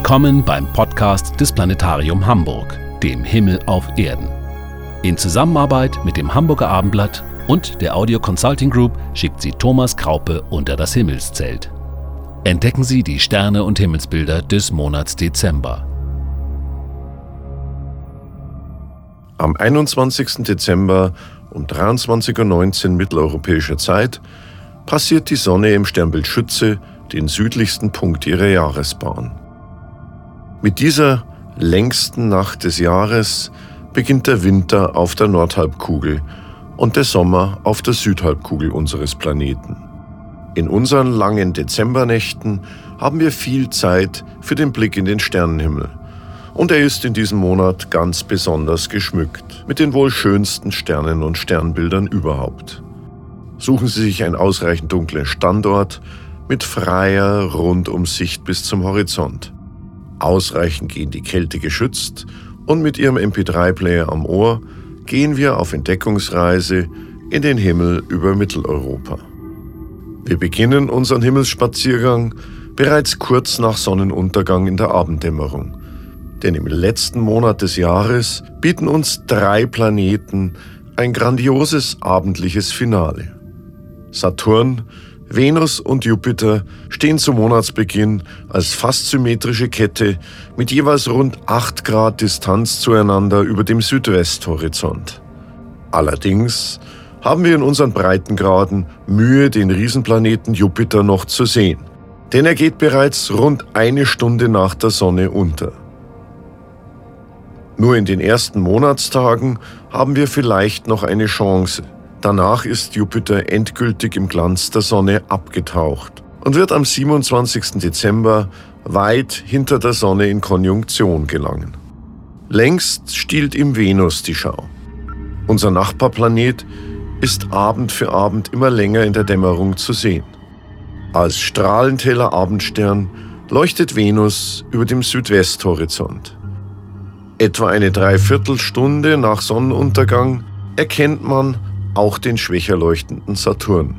Willkommen beim Podcast des Planetarium Hamburg, dem Himmel auf Erden. In Zusammenarbeit mit dem Hamburger Abendblatt und der Audio Consulting Group schickt sie Thomas Kraupe unter das Himmelszelt. Entdecken Sie die Sterne und Himmelsbilder des Monats Dezember. Am 21. Dezember um 23.19 Uhr mitteleuropäischer Zeit passiert die Sonne im Sternbild Schütze den südlichsten Punkt ihrer Jahresbahn. Mit dieser längsten Nacht des Jahres beginnt der Winter auf der Nordhalbkugel und der Sommer auf der Südhalbkugel unseres Planeten. In unseren langen Dezembernächten haben wir viel Zeit für den Blick in den Sternenhimmel. Und er ist in diesem Monat ganz besonders geschmückt mit den wohl schönsten Sternen und Sternbildern überhaupt. Suchen Sie sich einen ausreichend dunklen Standort mit freier Rundumsicht bis zum Horizont. Ausreichend gegen die Kälte geschützt und mit Ihrem MP3-Player am Ohr gehen wir auf Entdeckungsreise in den Himmel über Mitteleuropa. Wir beginnen unseren Himmelsspaziergang bereits kurz nach Sonnenuntergang in der Abenddämmerung. Denn im letzten Monat des Jahres bieten uns drei Planeten ein grandioses abendliches Finale. Saturn, Venus und Jupiter stehen zum Monatsbeginn als fast symmetrische Kette mit jeweils rund 8 Grad Distanz zueinander über dem Südwesthorizont. Allerdings haben wir in unseren Breitengraden Mühe, den Riesenplaneten Jupiter noch zu sehen. Denn er geht bereits rund eine Stunde nach der Sonne unter. Nur in den ersten Monatstagen haben wir vielleicht noch eine Chance – Danach ist Jupiter endgültig im Glanz der Sonne abgetaucht und wird am 27. Dezember weit hinter der Sonne in Konjunktion gelangen. Längst stiehlt ihm Venus die Schau. Unser Nachbarplanet ist Abend für Abend immer länger in der Dämmerung zu sehen. Als strahlend heller Abendstern leuchtet Venus über dem Südwesthorizont. Etwa eine Dreiviertelstunde nach Sonnenuntergang erkennt man auch den schwächer leuchtenden Saturn,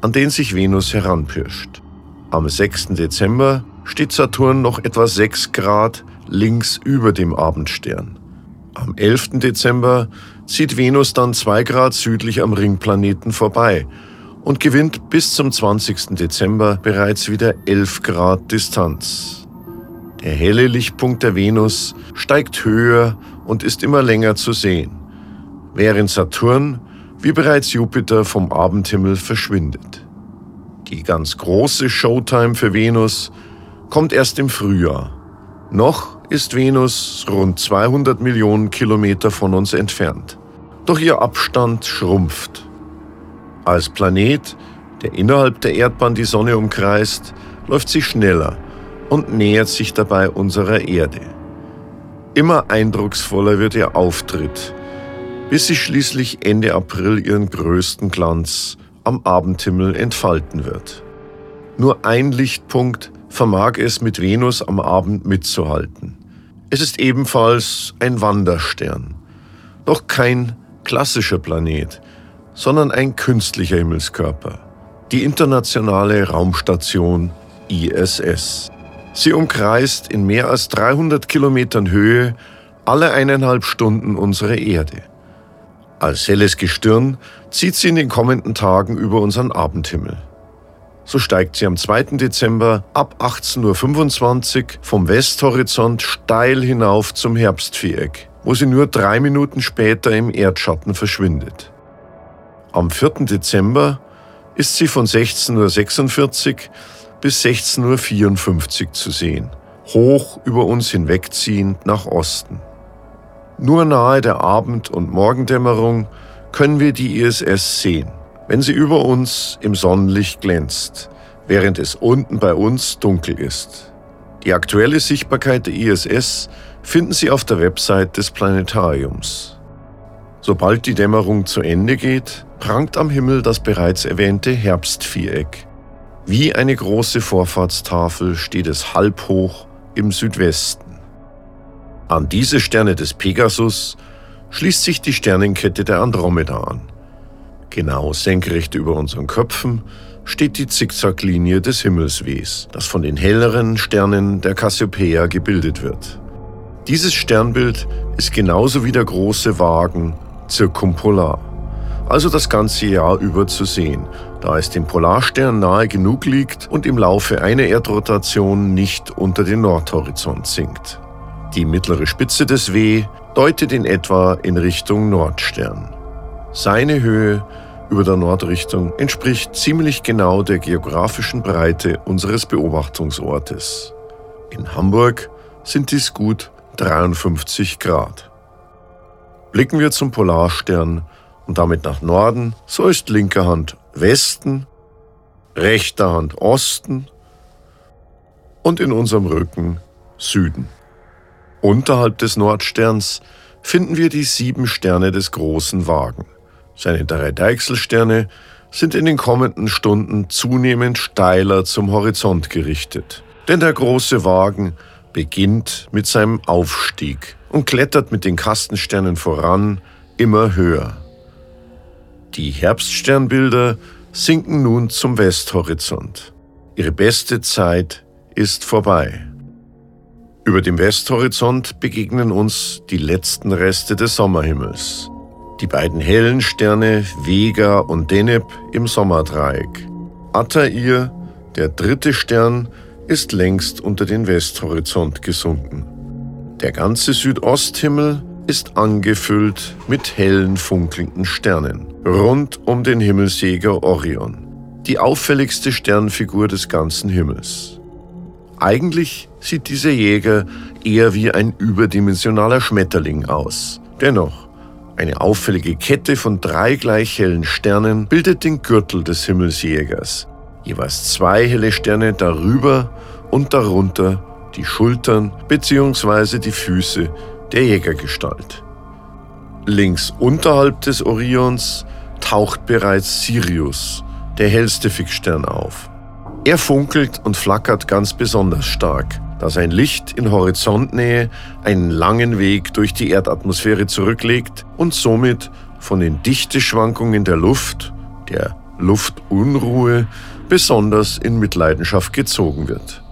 an den sich Venus heranpirscht. Am 6. Dezember steht Saturn noch etwa 6 Grad links über dem Abendstern. Am 11. Dezember zieht Venus dann 2 Grad südlich am Ringplaneten vorbei und gewinnt bis zum 20. Dezember bereits wieder 11 Grad Distanz. Der helle Lichtpunkt der Venus steigt höher und ist immer länger zu sehen, während Saturn wie bereits Jupiter vom Abendhimmel verschwindet. Die ganz große Showtime für Venus kommt erst im Frühjahr. Noch ist Venus rund 200 Millionen Kilometer von uns entfernt. Doch ihr Abstand schrumpft. Als Planet, der innerhalb der Erdbahn die Sonne umkreist, läuft sie schneller und nähert sich dabei unserer Erde. Immer eindrucksvoller wird ihr Auftritt, bis sie schließlich Ende April ihren größten Glanz am Abendhimmel entfalten wird. Nur ein Lichtpunkt vermag es mit Venus am Abend mitzuhalten. Es ist ebenfalls ein Wanderstern, doch kein klassischer Planet, sondern ein künstlicher Himmelskörper, die internationale Raumstation ISS. Sie umkreist in mehr als 300 Kilometern Höhe alle eineinhalb Stunden unsere Erde. Als helles Gestirn zieht sie in den kommenden Tagen über unseren Abendhimmel. So steigt sie am 2. Dezember ab 18.25 Uhr vom Westhorizont steil hinauf zum Herbstviereck, wo sie nur drei Minuten später im Erdschatten verschwindet. Am 4. Dezember ist sie von 16.46 Uhr bis 16.54 Uhr zu sehen, hoch über uns hinwegziehend nach Osten. Nur nahe der Abend- und Morgendämmerung können wir die ISS sehen, wenn sie über uns im Sonnenlicht glänzt, während es unten bei uns dunkel ist. Die aktuelle Sichtbarkeit der ISS finden Sie auf der Website des Planetariums. Sobald die Dämmerung zu Ende geht, prangt am Himmel das bereits erwähnte Herbstviereck. Wie eine große Vorfahrtstafel steht es halb hoch im Südwesten. An diese Sterne des Pegasus schließt sich die Sternenkette der Andromeda an. Genau senkrecht über unseren Köpfen steht die Zickzacklinie des Himmelswehs, das von den helleren Sternen der Cassiopeia gebildet wird. Dieses Sternbild ist genauso wie der große Wagen zirkumpolar, also das ganze Jahr über zu sehen, da es dem Polarstern nahe genug liegt und im Laufe einer Erdrotation nicht unter den Nordhorizont sinkt. Die mittlere Spitze des W deutet in etwa in Richtung Nordstern. Seine Höhe über der Nordrichtung entspricht ziemlich genau der geografischen Breite unseres Beobachtungsortes. In Hamburg sind dies gut 53 Grad. Blicken wir zum Polarstern und damit nach Norden, so ist linker Hand Westen, rechter Hand Osten und in unserem Rücken Süden. Unterhalb des Nordsterns finden wir die sieben Sterne des großen Wagen. Seine drei Deichselsterne sind in den kommenden Stunden zunehmend steiler zum Horizont gerichtet. Denn der große Wagen beginnt mit seinem Aufstieg und klettert mit den Kastensternen voran immer höher. Die Herbststernbilder sinken nun zum Westhorizont. Ihre beste Zeit ist vorbei. Über dem Westhorizont begegnen uns die letzten Reste des Sommerhimmels. Die beiden hellen Sterne Vega und Deneb im Sommerdreieck. Altair, der dritte Stern, ist längst unter den Westhorizont gesunken. Der ganze Südosthimmel ist angefüllt mit hellen funkelnden Sternen rund um den Himmelsjäger Orion, die auffälligste Sternfigur des ganzen Himmels. Eigentlich sieht dieser Jäger eher wie ein überdimensionaler Schmetterling aus. Dennoch, eine auffällige Kette von drei gleich hellen Sternen bildet den Gürtel des Himmelsjägers. Jeweils zwei helle Sterne darüber und darunter die Schultern bzw. die Füße der Jägergestalt. Links unterhalb des Orions taucht bereits Sirius, der hellste Fixstern, auf. Er funkelt und flackert ganz besonders stark da sein Licht in Horizontnähe einen langen Weg durch die Erdatmosphäre zurücklegt und somit von den Dichteschwankungen der Luft, der Luftunruhe, besonders in Mitleidenschaft gezogen wird.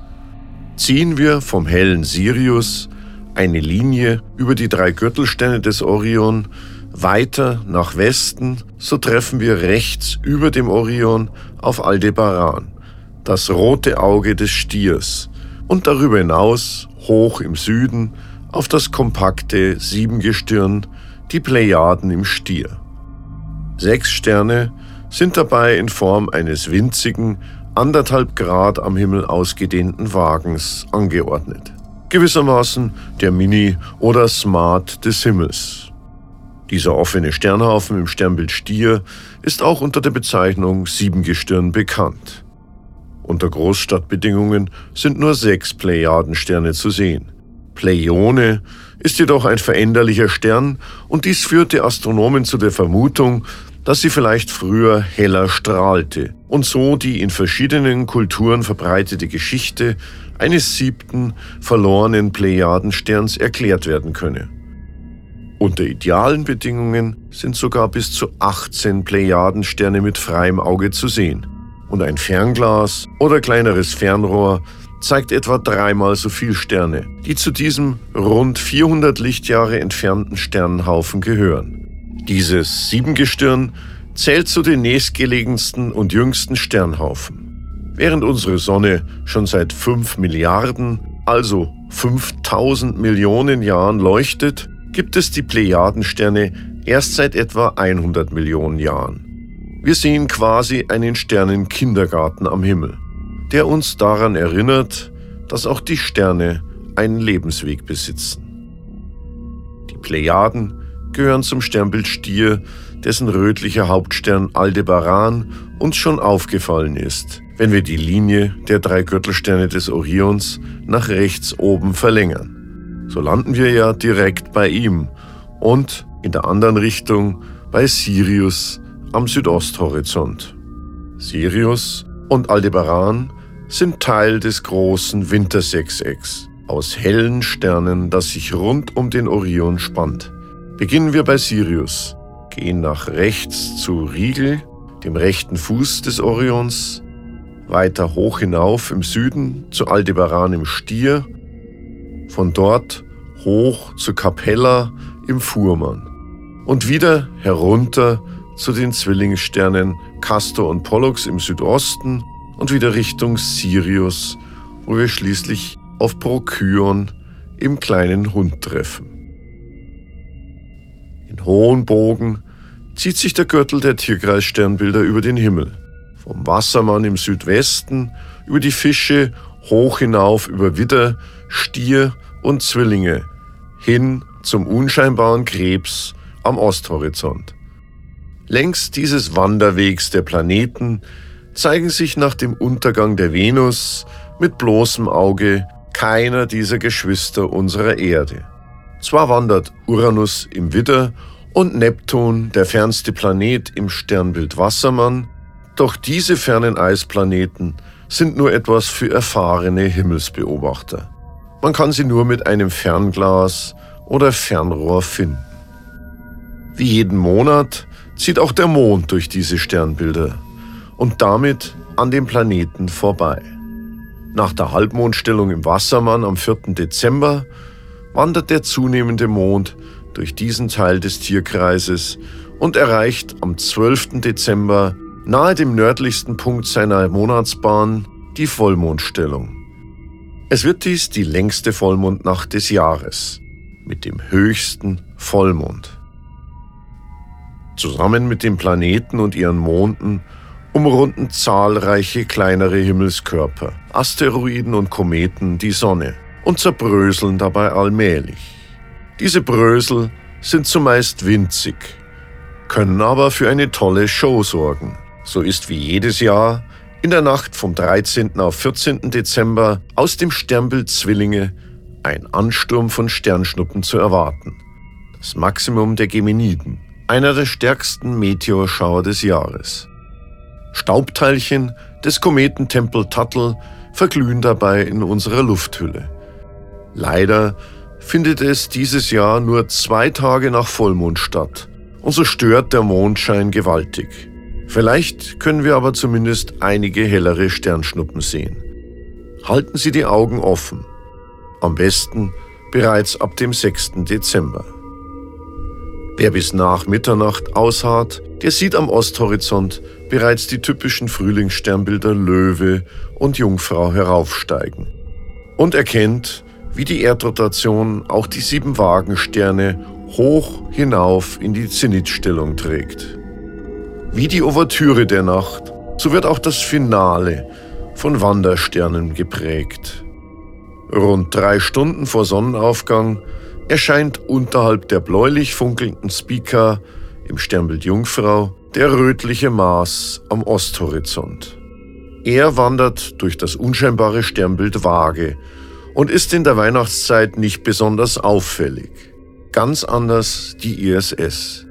Ziehen wir vom hellen Sirius eine Linie über die drei Gürtelsterne des Orion weiter nach Westen, so treffen wir rechts über dem Orion auf Aldebaran, das rote Auge des Stiers, und darüber hinaus hoch im Süden auf das kompakte Siebengestirn, die Plejaden im Stier. Sechs Sterne sind dabei in Form eines winzigen, anderthalb Grad am Himmel ausgedehnten Wagens angeordnet. Gewissermaßen der Mini oder Smart des Himmels. Dieser offene Sternhaufen im Sternbild Stier ist auch unter der Bezeichnung Siebengestirn bekannt. Unter Großstadtbedingungen sind nur sechs Plejadensterne zu sehen. Pleione ist jedoch ein veränderlicher Stern und dies führte Astronomen zu der Vermutung, dass sie vielleicht früher heller strahlte und so die in verschiedenen Kulturen verbreitete Geschichte eines siebten verlorenen Plejadensterns erklärt werden könne. Unter idealen Bedingungen sind sogar bis zu 18 Plejadensterne mit freiem Auge zu sehen und ein Fernglas oder kleineres Fernrohr zeigt etwa dreimal so viel Sterne, die zu diesem rund 400 Lichtjahre entfernten Sternenhaufen gehören. Dieses Siebengestirn zählt zu den nächstgelegensten und jüngsten Sternhaufen. Während unsere Sonne schon seit 5 Milliarden, also 5000 Millionen Jahren leuchtet, gibt es die Plejadensterne erst seit etwa 100 Millionen Jahren. Wir sehen quasi einen Sternenkindergarten am Himmel, der uns daran erinnert, dass auch die Sterne einen Lebensweg besitzen. Die Plejaden gehören zum Sternbild Stier, dessen rötlicher Hauptstern Aldebaran uns schon aufgefallen ist, wenn wir die Linie der drei Gürtelsterne des Orions nach rechts oben verlängern. So landen wir ja direkt bei ihm und in der anderen Richtung bei Sirius am Südosthorizont. Sirius und Aldebaran sind Teil des großen Wintersechsecks aus hellen Sternen, das sich rund um den Orion spannt. Beginnen wir bei Sirius, gehen nach rechts zu Rigel, dem rechten Fuß des Orions, weiter hoch hinauf im Süden zu Aldebaran im Stier, von dort hoch zu Capella im Fuhrmann und wieder herunter zu den Zwillingssternen Castor und Pollux im Südosten und wieder Richtung Sirius, wo wir schließlich auf Procyon im kleinen Hund treffen. In hohen Bogen zieht sich der Gürtel der Tierkreissternbilder über den Himmel. Vom Wassermann im Südwesten über die Fische hoch hinauf über Widder, Stier und Zwillinge hin zum unscheinbaren Krebs am Osthorizont. Längs dieses Wanderwegs der Planeten zeigen sich nach dem Untergang der Venus mit bloßem Auge keiner dieser Geschwister unserer Erde. Zwar wandert Uranus im Widder und Neptun, der fernste Planet im Sternbild Wassermann, doch diese fernen Eisplaneten sind nur etwas für erfahrene Himmelsbeobachter. Man kann sie nur mit einem Fernglas oder Fernrohr finden. Wie jeden Monat zieht auch der Mond durch diese Sternbilder und damit an dem Planeten vorbei. Nach der Halbmondstellung im Wassermann am 4. Dezember wandert der zunehmende Mond durch diesen Teil des Tierkreises und erreicht am 12. Dezember nahe dem nördlichsten Punkt seiner Monatsbahn die Vollmondstellung. Es wird dies die längste Vollmondnacht des Jahres mit dem höchsten Vollmond. Zusammen mit den Planeten und ihren Monden umrunden zahlreiche kleinere Himmelskörper, Asteroiden und Kometen die Sonne und zerbröseln dabei allmählich. Diese Brösel sind zumeist winzig, können aber für eine tolle Show sorgen. So ist wie jedes Jahr in der Nacht vom 13. auf 14. Dezember aus dem Sternbild Zwillinge ein Ansturm von Sternschnuppen zu erwarten. Das Maximum der Geminiden, einer der stärksten Meteorschauer des Jahres. Staubteilchen des Kometen Tempel-Tuttle verglühen dabei in unserer Lufthülle. Leider findet es dieses Jahr nur zwei Tage nach Vollmond statt und so stört der Mondschein gewaltig. Vielleicht können wir aber zumindest einige hellere Sternschnuppen sehen. Halten Sie die Augen offen. Am besten bereits ab dem 6. Dezember. Wer bis nach Mitternacht ausharrt, der sieht am Osthorizont bereits die typischen Frühlingssternbilder Löwe und Jungfrau heraufsteigen und erkennt, wie die Erdrotation auch die sieben Wagensterne hoch hinauf in die Zenitstellung trägt. Wie die Ouvertüre der Nacht, so wird auch das Finale von Wandersternen geprägt. Rund drei Stunden vor Sonnenaufgang erscheint unterhalb der bläulich funkelnden Speaker im Sternbild Jungfrau der rötliche Mars am Osthorizont. Er wandert durch das unscheinbare Sternbild Waage und ist in der Weihnachtszeit nicht besonders auffällig. Ganz anders die ISS.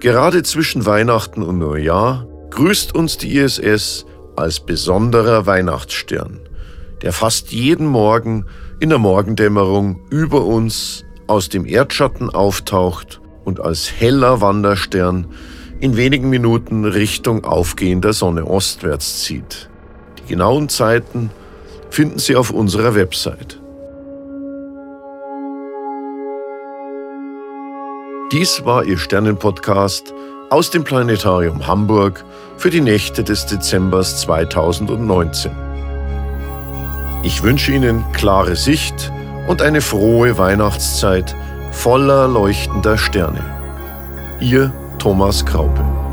Gerade zwischen Weihnachten und Neujahr grüßt uns die ISS als besonderer Weihnachtsstern, der fast jeden Morgen in der Morgendämmerung über uns aus dem Erdschatten auftaucht und als heller Wanderstern in wenigen Minuten Richtung aufgehender Sonne ostwärts zieht. Die genauen Zeiten finden Sie auf unserer Website. Dies war Ihr Sternenpodcast aus dem Planetarium Hamburg für die Nächte des Dezembers 2019. Ich wünsche Ihnen klare Sicht und eine frohe Weihnachtszeit voller leuchtender Sterne. Ihr Thomas Kraupe.